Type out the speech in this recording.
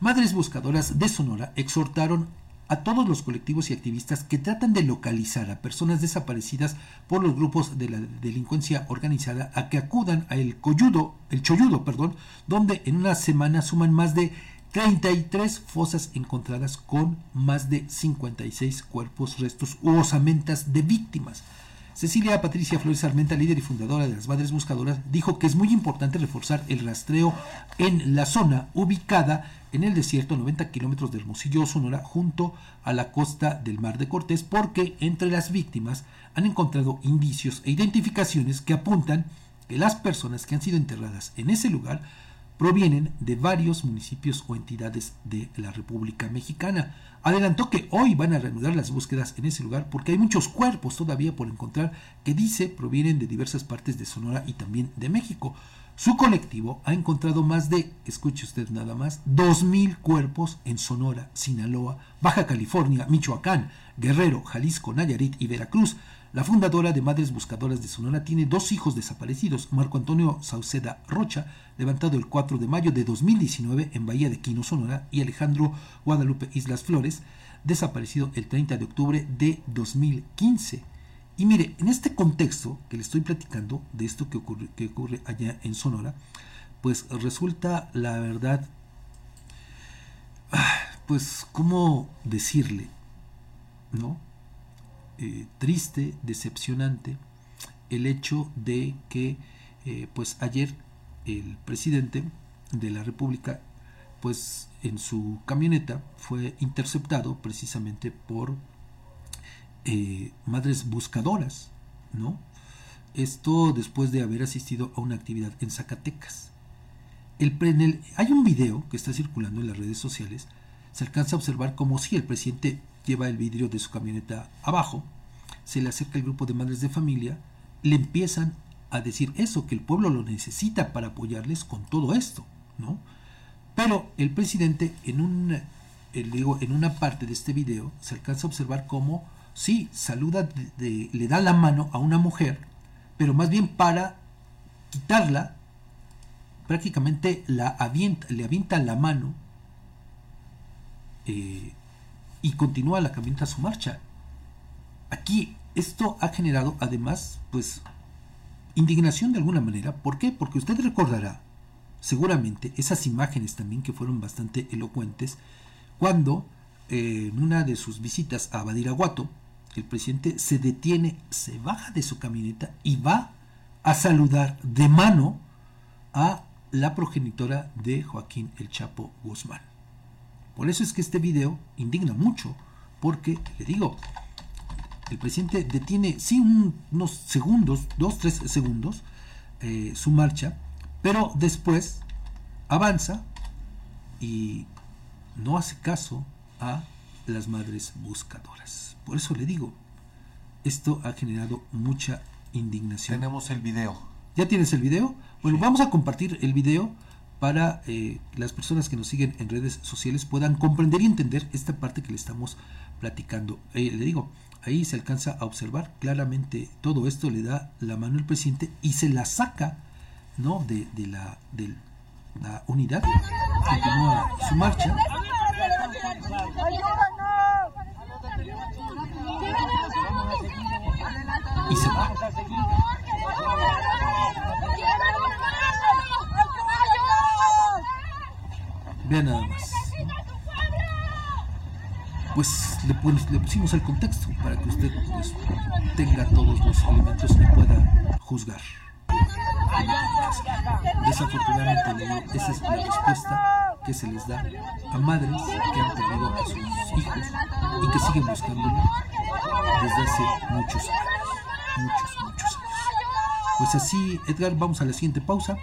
Madres Buscadoras de Sonora exhortaron a todos los colectivos y activistas que tratan de localizar a personas desaparecidas por los grupos de la delincuencia organizada a que acudan a el Coyudo, el Choyudo, perdón, donde en una semana suman más de 33 fosas encontradas con más de 56 cuerpos, restos u osamentas de víctimas. Cecilia Patricia Flores Armenta, líder y fundadora de las Madres Buscadoras, dijo que es muy importante reforzar el rastreo en la zona ubicada en el desierto a 90 kilómetros de Hermosillo, Sonora, junto a la costa del Mar de Cortés, porque entre las víctimas han encontrado indicios e identificaciones que apuntan que las personas que han sido enterradas en ese lugar provienen de varios municipios o entidades de la República Mexicana. Adelantó que hoy van a reanudar las búsquedas en ese lugar porque hay muchos cuerpos todavía por encontrar que dice provienen de diversas partes de Sonora y también de México. Su colectivo ha encontrado más de, escuche usted nada más, 2.000 cuerpos en Sonora, Sinaloa, Baja California, Michoacán, Guerrero, Jalisco, Nayarit y Veracruz. La fundadora de Madres Buscadoras de Sonora tiene dos hijos desaparecidos, Marco Antonio Sauceda Rocha, levantado el 4 de mayo de 2019 en Bahía de Quino, Sonora, y Alejandro Guadalupe Islas Flores, desaparecido el 30 de octubre de 2015. Y mire, en este contexto que le estoy platicando de esto que ocurre, que ocurre allá en Sonora, pues resulta la verdad, ah, pues, ¿cómo decirle? ¿No? Eh, triste, decepcionante el hecho de que eh, pues ayer el presidente de la República pues en su camioneta fue interceptado precisamente por eh, madres buscadoras, ¿no? Esto después de haber asistido a una actividad en Zacatecas. El, hay un video que está circulando en las redes sociales. Se alcanza a observar como si el presidente lleva el vidrio de su camioneta abajo, se le acerca el grupo de madres de familia, le empiezan a decir eso, que el pueblo lo necesita para apoyarles con todo esto, ¿no? Pero el presidente en un eh, digo, en una parte de este video se alcanza a observar cómo sí saluda le da la mano a una mujer, pero más bien para quitarla, prácticamente la avienta, le avienta la mano eh, y continúa la camioneta a su marcha. Aquí esto ha generado además, pues, indignación de alguna manera. ¿Por qué? Porque usted recordará, seguramente, esas imágenes también que fueron bastante elocuentes, cuando eh, en una de sus visitas a Badiraguato, el presidente se detiene, se baja de su camioneta y va a saludar de mano a la progenitora de Joaquín el Chapo Guzmán. Por eso es que este video indigna mucho, porque, le digo, el presidente detiene, sí, unos segundos, dos, tres segundos, eh, su marcha, pero después avanza y no hace caso a las madres buscadoras. Por eso le digo, esto ha generado mucha indignación. Tenemos el video. ¿Ya tienes el video? Bueno, vamos a compartir el video para eh, las personas que nos siguen en redes sociales puedan comprender y entender esta parte que le estamos platicando. Eh, le digo, ahí se alcanza a observar claramente todo esto, le da la mano el presidente y se la saca ¿no? de, de la, de la unidad, continúa su marcha. Y se va. Vean nada más. Pues le, pusimos el contexto para que usted pues, tenga todos los elementos y pueda juzgar. Desafortunadamente, esa es la respuesta que se les da a madres que han perdido a sus hijos y que siguen buscándolo desde hace muchos años. Muchos, muchos años. Pues así, Edgar, vamos a la siguiente pausa.